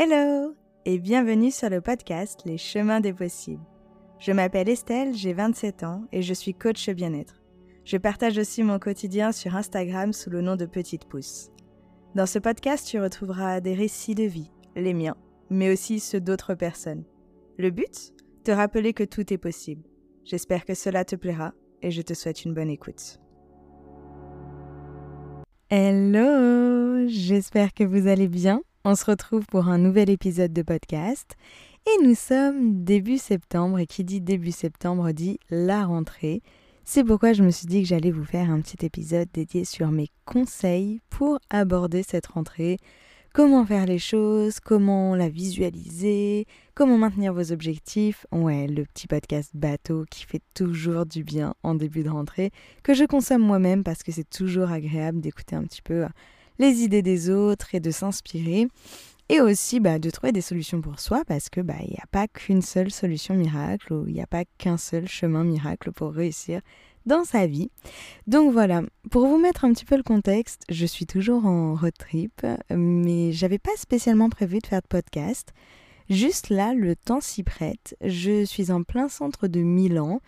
Hello et bienvenue sur le podcast Les chemins des possibles. Je m'appelle Estelle, j'ai 27 ans et je suis coach bien-être. Je partage aussi mon quotidien sur Instagram sous le nom de Petite Pouce. Dans ce podcast, tu retrouveras des récits de vie, les miens, mais aussi ceux d'autres personnes. Le but? Te rappeler que tout est possible. J'espère que cela te plaira et je te souhaite une bonne écoute. Hello, j'espère que vous allez bien. On se retrouve pour un nouvel épisode de podcast et nous sommes début septembre et qui dit début septembre dit la rentrée. C'est pourquoi je me suis dit que j'allais vous faire un petit épisode dédié sur mes conseils pour aborder cette rentrée, comment faire les choses, comment la visualiser, comment maintenir vos objectifs. Ouais, le petit podcast bateau qui fait toujours du bien en début de rentrée, que je consomme moi-même parce que c'est toujours agréable d'écouter un petit peu les idées des autres et de s'inspirer. Et aussi bah, de trouver des solutions pour soi parce que bah, il n'y a pas qu'une seule solution miracle ou il n'y a pas qu'un seul chemin miracle pour réussir dans sa vie. Donc voilà, pour vous mettre un petit peu le contexte, je suis toujours en road trip, mais j'avais pas spécialement prévu de faire de podcast. Juste là, le temps s'y prête. Je suis en plein centre de Milan,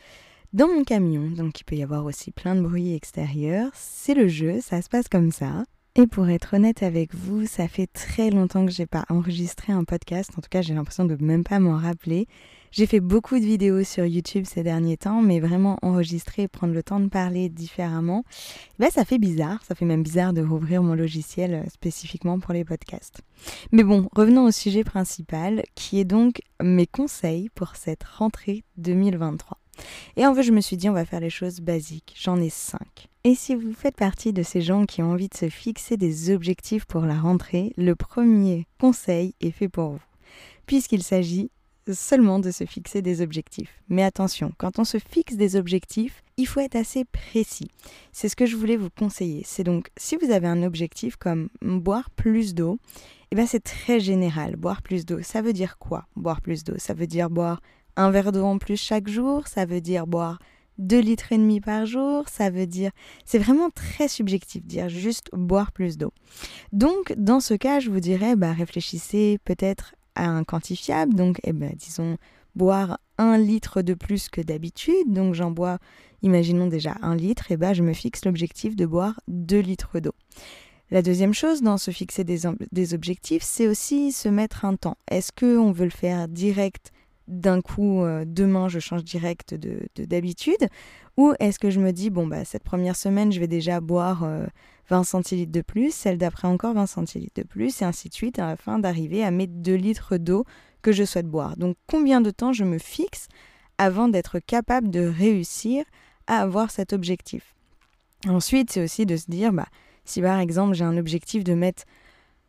dans mon camion, donc il peut y avoir aussi plein de bruit extérieur. C'est le jeu, ça se passe comme ça. Et pour être honnête avec vous, ça fait très longtemps que j'ai pas enregistré un podcast. En tout cas, j'ai l'impression de même pas m'en rappeler. J'ai fait beaucoup de vidéos sur YouTube ces derniers temps, mais vraiment enregistrer prendre le temps de parler différemment, ben ça fait bizarre. Ça fait même bizarre de rouvrir mon logiciel euh, spécifiquement pour les podcasts. Mais bon, revenons au sujet principal, qui est donc mes conseils pour cette rentrée 2023. Et en fait, je me suis dit, on va faire les choses basiques. J'en ai cinq. Et si vous faites partie de ces gens qui ont envie de se fixer des objectifs pour la rentrée, le premier conseil est fait pour vous, puisqu'il s'agit seulement de se fixer des objectifs. Mais attention, quand on se fixe des objectifs, il faut être assez précis. C'est ce que je voulais vous conseiller. C'est donc, si vous avez un objectif comme boire plus d'eau, eh bien c'est très général. Boire plus d'eau, ça veut dire quoi Boire plus d'eau, ça veut dire boire un verre d'eau en plus chaque jour, ça veut dire boire 2 litres et demi par jour, ça veut dire c'est vraiment très subjectif dire juste boire plus d'eau. Donc dans ce cas, je vous dirais bah réfléchissez peut-être à un quantifiable, donc eh ben, disons boire un litre de plus que d'habitude, donc j'en bois imaginons déjà un litre et bah je me fixe l'objectif de boire 2 litres d'eau. La deuxième chose dans se fixer des, des objectifs, c'est aussi se mettre un temps. Est-ce qu'on veut le faire direct d'un coup, euh, demain, je change direct de d'habitude? Ou est-ce que je me dis, bon, bah, cette première semaine, je vais déjà boire 20 euh, centilitres de plus, celle d'après encore 20 centilitres de plus, et ainsi de suite, afin d'arriver à mes 2 litres d'eau que je souhaite boire? Donc, combien de temps je me fixe avant d'être capable de réussir à avoir cet objectif? Ensuite, c'est aussi de se dire, bah, si par exemple, j'ai un objectif de mettre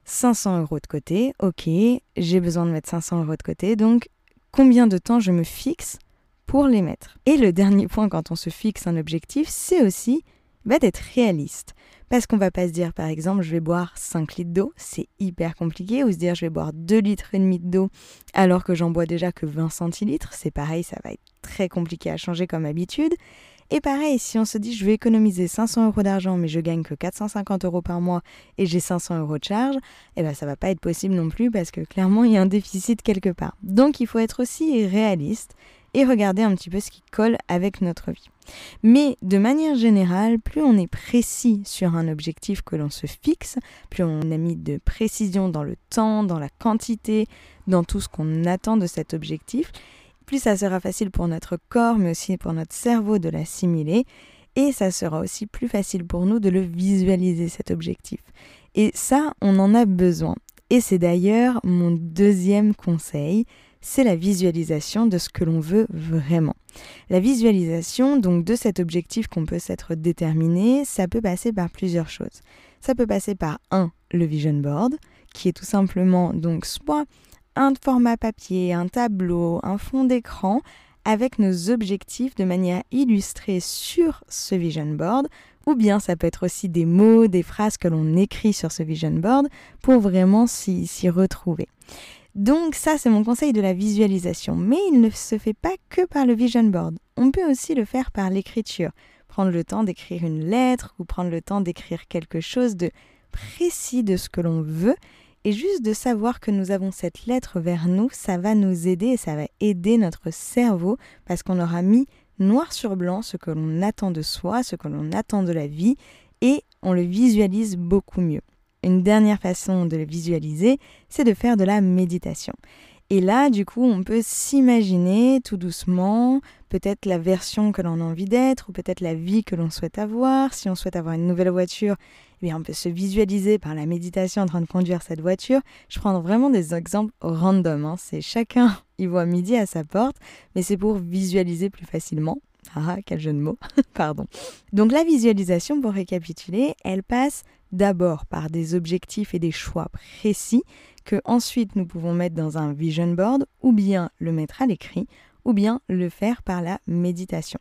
500 euros de côté, ok, j'ai besoin de mettre 500 euros de côté, donc combien de temps je me fixe pour les mettre. Et le dernier point quand on se fixe un objectif, c'est aussi bah, d'être réaliste. Parce qu'on va pas se dire par exemple je vais boire 5 litres d'eau, c'est hyper compliqué, ou se dire je vais boire 2 litres et demi d'eau alors que j'en bois déjà que 20 centilitres, c'est pareil, ça va être très compliqué à changer comme habitude. Et pareil, si on se dit je vais économiser 500 euros d'argent mais je gagne que 450 euros par mois et j'ai 500 euros de charge, eh ben ça va pas être possible non plus parce que clairement il y a un déficit quelque part. Donc il faut être aussi réaliste et regarder un petit peu ce qui colle avec notre vie. Mais de manière générale, plus on est précis sur un objectif que l'on se fixe, plus on a mis de précision dans le temps, dans la quantité, dans tout ce qu'on attend de cet objectif, plus ça sera facile pour notre corps, mais aussi pour notre cerveau de l'assimiler, et ça sera aussi plus facile pour nous de le visualiser, cet objectif. Et ça, on en a besoin. Et c'est d'ailleurs mon deuxième conseil, c'est la visualisation de ce que l'on veut vraiment. La visualisation donc de cet objectif qu'on peut s'être déterminé, ça peut passer par plusieurs choses. Ça peut passer par un, le vision board, qui est tout simplement donc soit un format papier, un tableau, un fond d'écran avec nos objectifs de manière illustrée sur ce vision board ou bien ça peut être aussi des mots, des phrases que l'on écrit sur ce vision board pour vraiment s'y retrouver. Donc ça, c'est mon conseil de la visualisation. Mais il ne se fait pas que par le vision board. On peut aussi le faire par l'écriture. Prendre le temps d'écrire une lettre ou prendre le temps d'écrire quelque chose de précis de ce que l'on veut Et juste de savoir que nous avons cette lettre vers nous, ça va nous aider et ça va aider notre cerveau parce qu'on aura mis noir sur blanc ce que l'on attend de soi, ce que l'on attend de la vie et on le visualise beaucoup mieux. Une dernière façon de le visualiser, c'est de faire de la méditation. Et là, du coup, on peut s'imaginer tout doucement peut-être la version que l'on a envie d'être ou peut-être la vie que l'on souhaite avoir. Si on souhaite avoir une nouvelle voiture, eh bien, on peut se visualiser par la méditation en train de conduire cette voiture. Je prends vraiment des exemples random. Hein. C'est chacun y voit midi à sa porte, mais c'est pour visualiser plus facilement. Ah, quel jeu de mots, pardon. Donc la visualisation, pour récapituler, elle passe d'abord par des objectifs et des choix précis que ensuite nous pouvons mettre dans un vision board ou bien le mettre à l'écrit ou bien le faire par la méditation.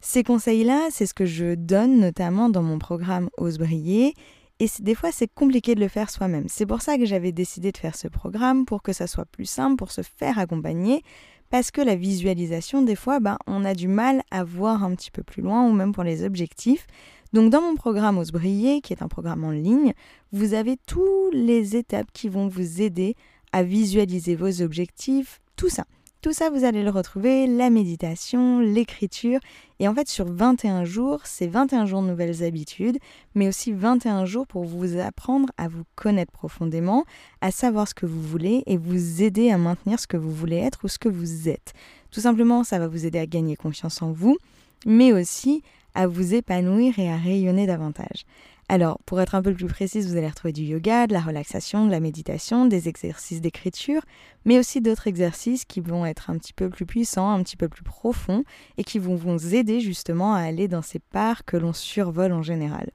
Ces conseils-là, c'est ce que je donne notamment dans mon programme Ose briller et des fois c'est compliqué de le faire soi-même. C'est pour ça que j'avais décidé de faire ce programme pour que ça soit plus simple, pour se faire accompagner parce que la visualisation, des fois, ben, on a du mal à voir un petit peu plus loin ou même pour les objectifs. Donc dans mon programme Ose Briller, qui est un programme en ligne, vous avez toutes les étapes qui vont vous aider à visualiser vos objectifs, tout ça. Tout ça, vous allez le retrouver, la méditation, l'écriture. Et en fait, sur 21 jours, c'est 21 jours de nouvelles habitudes, mais aussi 21 jours pour vous apprendre à vous connaître profondément, à savoir ce que vous voulez et vous aider à maintenir ce que vous voulez être ou ce que vous êtes. Tout simplement, ça va vous aider à gagner confiance en vous, mais aussi à vous épanouir et à rayonner davantage. Alors, pour être un peu plus précise, vous allez retrouver du yoga, de la relaxation, de la méditation, des exercices d'écriture, mais aussi d'autres exercices qui vont être un petit peu plus puissants, un petit peu plus profonds, et qui vont vous aider justement à aller dans ces parts que l'on survole en général.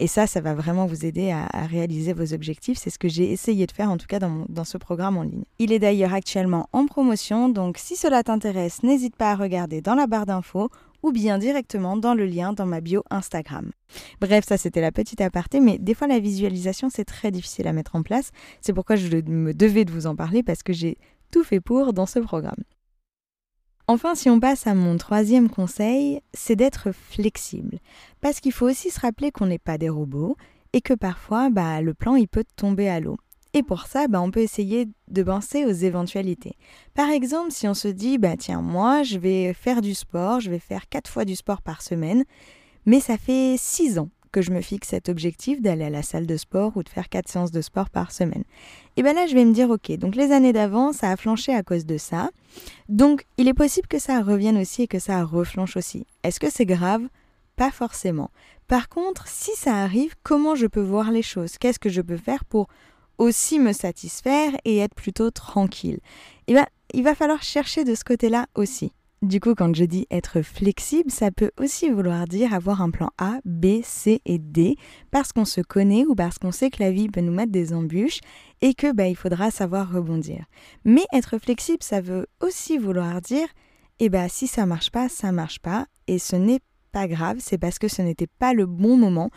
Et ça, ça va vraiment vous aider à, réaliser vos objectifs. C'est ce que j'ai essayé de faire en tout cas dans, dans ce programme en ligne. Il est d'ailleurs actuellement en promotion, donc si cela t'intéresse, n'hésite pas à regarder dans la barre d'infos ou bien directement dans le lien dans ma bio Instagram. Bref, ça c'était la petite aparté, mais des fois la visualisation c'est très difficile à mettre en place. C'est pourquoi je me devais de vous en parler parce que j'ai tout fait pour dans ce programme. Enfin, si on passe à mon troisième conseil, c'est d'être flexible. Parce qu'il faut aussi se rappeler qu'on n'est pas des robots et que parfois, bah, le plan il peut tomber à l'eau. Et pour ça, bah, on peut essayer de penser aux éventualités. Par exemple, si on se dit, bah tiens, moi, je vais faire du sport, je vais faire quatre fois du sport par semaine, mais ça fait six ans que je me fixe cet objectif d'aller à la salle de sport ou de faire quatre séances de sport par semaine. Et bien là, je vais me dire, ok, donc les années d'avant, ça a flanché à cause de ça. Donc, il est possible que ça revienne aussi et que ça reflanche aussi. Est-ce que c'est grave? Pas forcément. Par contre, si ça arrive, comment je peux voir les choses? Qu'est-ce que je peux faire pour aussi me satisfaire et être plutôt tranquille. Ben, il va falloir chercher de ce côté-là aussi. Du coup, quand je dis être flexible, ça peut aussi vouloir dire avoir un plan A, B, C et D, parce qu'on se connaît ou parce qu'on sait que la vie peut nous mettre des embûches et que bah, il faudra savoir rebondir. Mais être flexible, ça veut aussi vouloir dire, eh ben, si ça marche pas, ça marche pas, et ce n'est pas grave, c'est parce que ce n'était pas le bon moment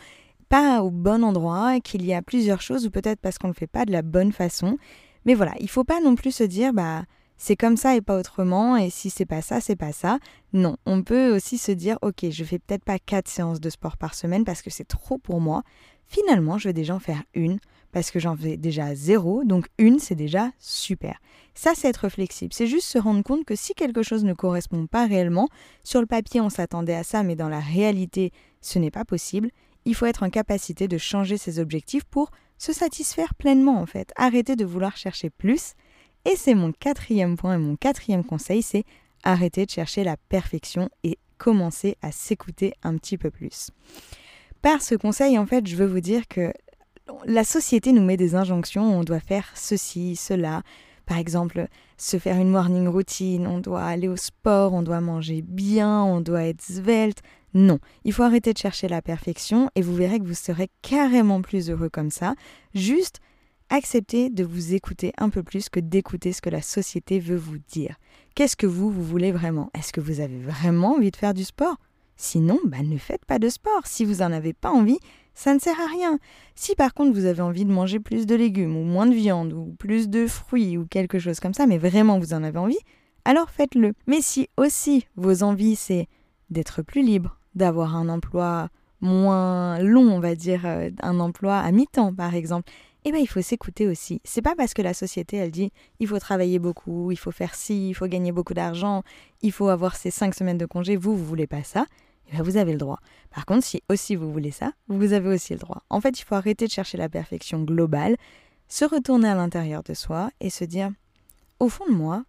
au bon endroit, qu'il y a plusieurs choses, ou peut-être parce qu'on ne le fait pas de la bonne façon. Mais voilà, il faut pas non plus se dire, bah, c'est comme ça et pas autrement, et si c'est pas ça, c'est pas ça. Non, on peut aussi se dire, ok, je fais peut-être pas quatre séances de sport par semaine parce que c'est trop pour moi. Finalement, je vais déjà en faire une parce que j'en fais déjà zéro, donc une, c'est déjà super. Ça, c'est être flexible. C'est juste se rendre compte que si quelque chose ne correspond pas réellement, sur le papier, on s'attendait à ça, mais dans la réalité, ce n'est pas possible il faut être en capacité de changer ses objectifs pour se satisfaire pleinement en fait. Arrêter de vouloir chercher plus. Et c'est mon quatrième point et mon quatrième conseil, c'est arrêter de chercher la perfection et commencer à s'écouter un petit peu plus. Par ce conseil, en fait, je veux vous dire que la société nous met des injonctions, on doit faire ceci, cela. Par exemple, se faire une morning routine, on doit aller au sport, on doit manger bien, on doit être svelte. Non, il faut arrêter de chercher la perfection et vous verrez que vous serez carrément plus heureux comme ça. Juste acceptez de vous écouter un peu plus que d'écouter ce que la société veut vous dire. Qu'est-ce que vous, vous voulez vraiment? Est-ce que vous avez vraiment envie de faire du sport? Sinon, bah, ne faites pas de sport. Si vous n'en avez pas envie, ça ne sert à rien. Si par contre vous avez envie de manger plus de légumes ou moins de viande ou plus de fruits ou quelque chose comme ça, mais vraiment vous en avez envie, alors faites-le. Mais si aussi vos envies c'est d'être plus libre, d'avoir un emploi moins long, on va dire, euh, un emploi à mi-temps par exemple, eh ben il faut s'écouter aussi. C'est pas parce que la société elle dit il faut travailler beaucoup, il faut faire ci, il faut gagner beaucoup d'argent, il faut avoir ces cinq semaines de congé, vous vous voulez pas ça, eh ben vous avez le droit. Par contre, si aussi vous voulez ça, vous avez aussi le droit. En fait, il faut arrêter de chercher la perfection globale, se retourner à l'intérieur de soi et se dire au fond de moi,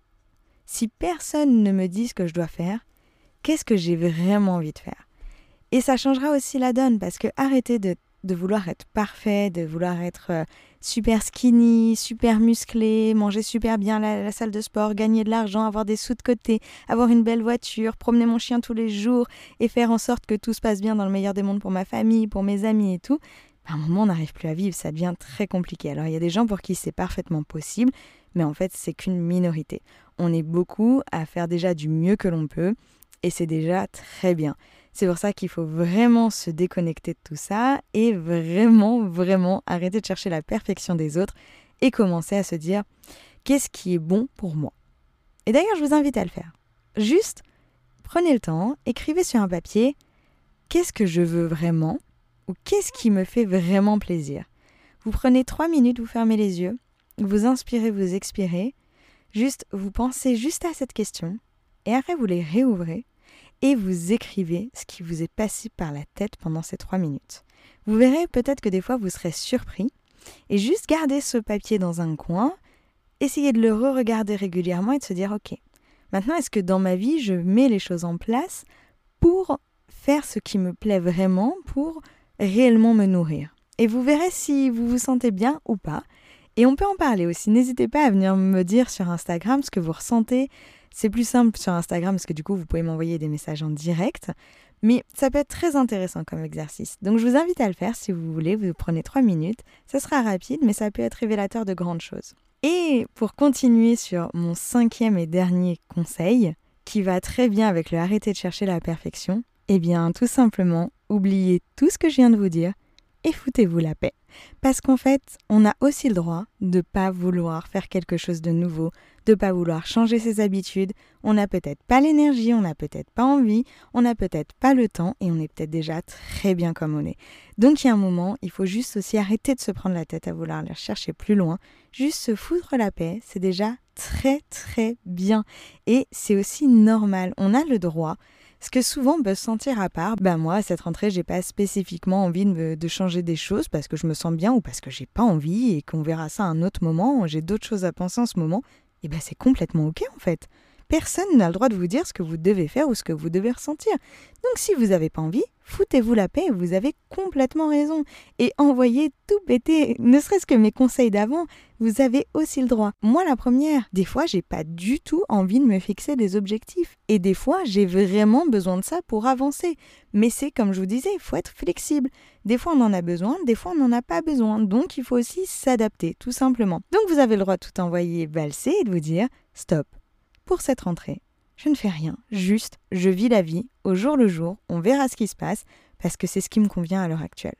si personne ne me dit ce que je dois faire, qu'est-ce que j'ai vraiment envie de faire? Et ça changera aussi la donne parce que arrêter de vouloir être parfait, de vouloir être euh, super skinny, super musclé, manger super bien à la, salle de sport, gagner de l'argent, avoir des sous de côté, avoir une belle voiture, promener mon chien tous les jours et faire en sorte que tout se passe bien dans le meilleur des mondes pour ma famille, pour mes amis et tout, à un moment on n'arrive plus à vivre, ça devient très compliqué. Alors il y a des gens pour qui c'est parfaitement possible, mais en fait c'est qu'une minorité. On est beaucoup à faire déjà du mieux que l'on peut et c'est déjà très bien. C'est pour ça qu'il faut vraiment se déconnecter de tout ça et vraiment, vraiment arrêter de chercher la perfection des autres et commencer à se dire qu'est-ce qui est bon pour moi? Et d'ailleurs, je vous invite à le faire. Juste, prenez le temps, écrivez sur un papier qu'est-ce que je veux vraiment ou qu'est-ce qui me fait vraiment plaisir? Vous prenez trois minutes, vous fermez les yeux, vous inspirez, vous expirez, juste vous pensez juste à cette question et après vous les réouvrez et vous écrivez ce qui vous est passé par la tête pendant ces trois minutes. Vous verrez peut-être que des fois vous serez surpris et juste garder ce papier dans un coin, essayez de le re-regarder régulièrement et de se dire ok, maintenant est-ce que dans ma vie je mets les choses en place pour faire ce qui me plaît vraiment, pour réellement me nourrir? Et vous verrez si vous vous sentez bien ou pas. Et on peut en parler aussi. N'hésitez pas à venir me dire sur Instagram ce que vous ressentez, c'est plus simple sur Instagram parce que du coup, vous pouvez m'envoyer des messages en direct. Mais ça peut être très intéressant comme exercice. Donc je vous invite à le faire si vous voulez. Vous prenez trois minutes. Ça sera rapide, mais ça peut être révélateur de grandes choses. Et pour continuer sur mon cinquième et dernier conseil, qui va très bien avec le arrêter de chercher la perfection, eh bien tout simplement, oubliez tout ce que je viens de vous dire et foutez-vous la paix. Parce qu'en fait, on a aussi le droit de pas vouloir faire quelque chose de nouveau, de pas vouloir changer ses habitudes. On n'a peut-être pas l'énergie, on n'a peut-être pas envie, on n'a peut-être pas le temps et on est peut-être déjà très bien comme on est. Donc il y a un moment, il faut juste aussi arrêter de se prendre la tête à vouloir aller chercher plus loin, juste se foutre la paix, c'est déjà très très bien et c'est aussi normal. On a le droit ce que souvent peut se sentir à part, ben moi, à cette rentrée, j'ai pas spécifiquement envie de, changer des choses parce que je me sens bien ou parce que j'ai pas envie et qu'on verra ça à un autre moment, j'ai d'autres choses à penser en ce moment, et ben c'est complètement ok en fait. Personne n'a le droit de vous dire ce que vous devez faire ou ce que vous devez ressentir. Donc si vous n'avez pas envie, foutez-vous la paix, vous avez complètement raison. Et envoyez tout péter, ne serait-ce que mes conseils d'avant, vous avez aussi le droit. Moi la première, des fois j'ai pas du tout envie de me fixer des objectifs. Et des fois j'ai vraiment besoin de ça pour avancer. Mais c'est comme je vous disais, il faut être flexible. Des fois on en a besoin, des fois on n'en a pas besoin. Donc il faut aussi s'adapter, tout simplement. Donc vous avez le droit de tout envoyer valser et de vous dire stop pour cette rentrée, je ne fais rien, juste je vis la vie au jour le jour, on verra ce qui se passe, parce que c'est ce qui me convient à l'heure actuelle.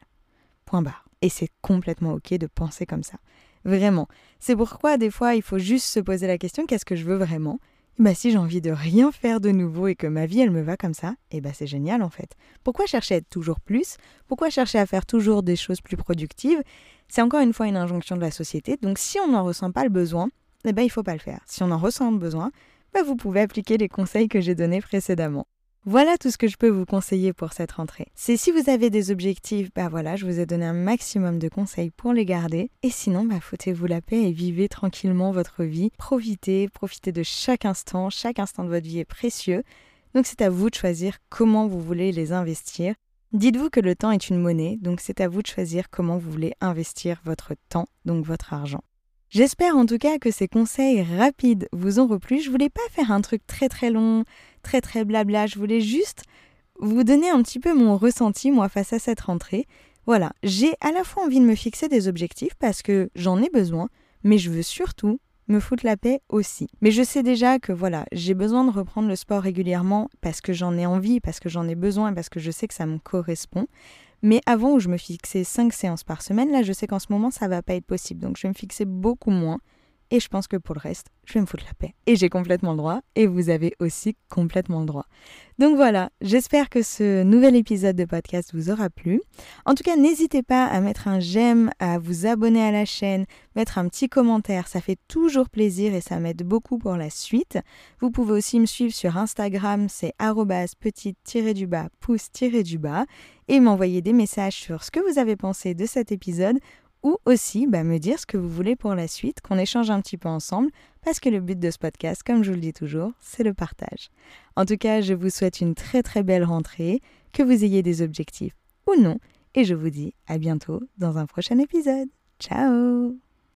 Point barre. Et c'est complètement ok de penser comme ça. Vraiment. C'est pourquoi des fois il faut juste se poser la question qu'est-ce que je veux vraiment? Bah si j'ai envie de rien faire de nouveau et que ma vie elle me va comme ça, et eh bah c'est génial en fait. Pourquoi chercher à être toujours plus? Pourquoi chercher à faire toujours des choses plus productives? C'est encore une fois une injonction de la société. Donc si on n'en ressent pas le besoin, eh ben il faut pas le faire. Si on en ressent le besoin, vous pouvez appliquer les conseils que j'ai donnés précédemment. Voilà tout ce que je peux vous conseiller pour cette rentrée. C'est si vous avez des objectifs, bah voilà, je vous ai donné un maximum de conseils pour les garder. Et sinon, bah foutez-vous la paix et vivez tranquillement votre vie. Profitez, profitez de chaque instant. Chaque instant de votre vie est précieux. Donc c'est à vous de choisir comment vous voulez les investir. Dites-vous que le temps est une monnaie, donc c'est à vous de choisir comment vous voulez investir votre temps, donc votre argent. J'espère en tout cas que ces conseils rapides vous ont replu. Je voulais pas faire un truc très très long, très très blabla. Je voulais juste vous donner un petit peu mon ressenti moi face à cette rentrée. Voilà, j'ai à la fois envie de me fixer des objectifs parce que j'en ai besoin, mais je veux surtout me foutre la paix aussi. Mais je sais déjà que voilà, j'ai besoin de reprendre le sport régulièrement parce que j'en ai envie, parce que j'en ai besoin, parce que je sais que ça me correspond. Mais avant où je me fixais 5 séances par semaine, là je sais qu'en ce moment ça va pas être possible. Donc je vais me fixer beaucoup moins Et je pense que pour le reste, je vais me foutre la paix. Et j'ai complètement le droit, et vous avez aussi complètement le droit. Donc voilà, j'espère que ce nouvel épisode de podcast vous aura plu. En tout cas, n'hésitez pas à mettre un j'aime, à vous abonner à la chaîne, mettre un petit commentaire, ça fait toujours plaisir et ça m'aide beaucoup pour la suite. Vous pouvez aussi me suivre sur Instagram, c'est petite-du-bas, pouce-du-bas, et m'envoyer des messages sur ce que vous avez pensé de cet épisode ou aussi bah, me dire ce que vous voulez pour la suite, qu'on échange un petit peu ensemble, parce que le but de ce podcast, comme je vous le dis toujours, c'est le partage. En tout cas, je vous souhaite une très très belle rentrée, que vous ayez des objectifs ou non, et je vous dis à bientôt dans un prochain épisode. Ciao